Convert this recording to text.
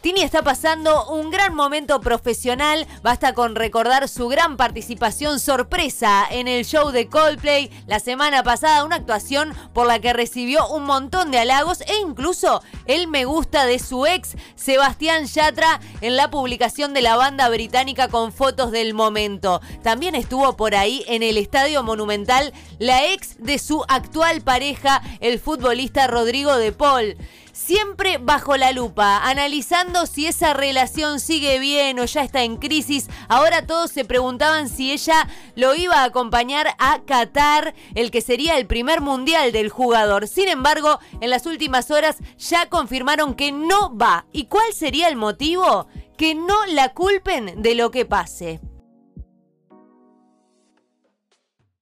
Tini está pasando un gran momento profesional. Basta con recordar su gran participación sorpresa en el show de Coldplay la semana pasada. Una actuación por la que recibió un montón de halagos e incluso el me gusta de su ex, Sebastián Yatra, en la publicación de la banda británica con fotos del momento. También estuvo por ahí en el Estadio Monumental la ex de su actual pareja, el futbolista Rodrigo de Paul siempre bajo la lupa, analizando si esa relación sigue bien o ya está en crisis. Ahora todos se preguntaban si ella lo iba a acompañar a Qatar, el que sería el primer mundial del jugador. Sin embargo, en las últimas horas ya confirmaron que no va. ¿Y cuál sería el motivo? Que no la culpen de lo que pase.